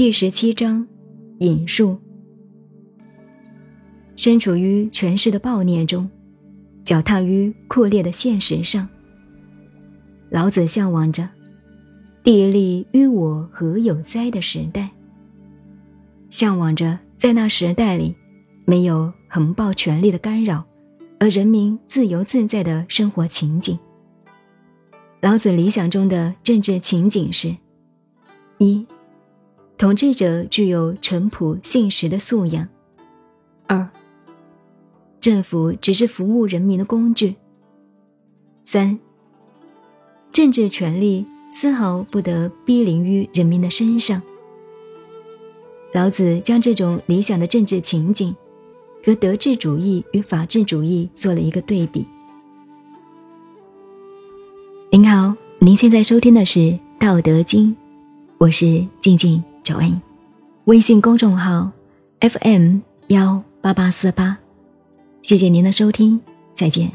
第十七章引述。身处于权势的暴虐中，脚踏于酷烈的现实上，老子向往着“地利与我何有哉”的时代，向往着在那时代里没有横暴权力的干扰，而人民自由自在的生活情景。老子理想中的政治情景是：一、统治者具有淳朴信实的素养；二、政府只是服务人民的工具。三，政治权力丝毫不得逼临于人民的身上。老子将这种理想的政治情景，和德治主义与法治主义做了一个对比。您好，您现在收听的是《道德经》，我是静静九恩，微信公众号 FM 幺八八四八。谢谢您的收听，再见。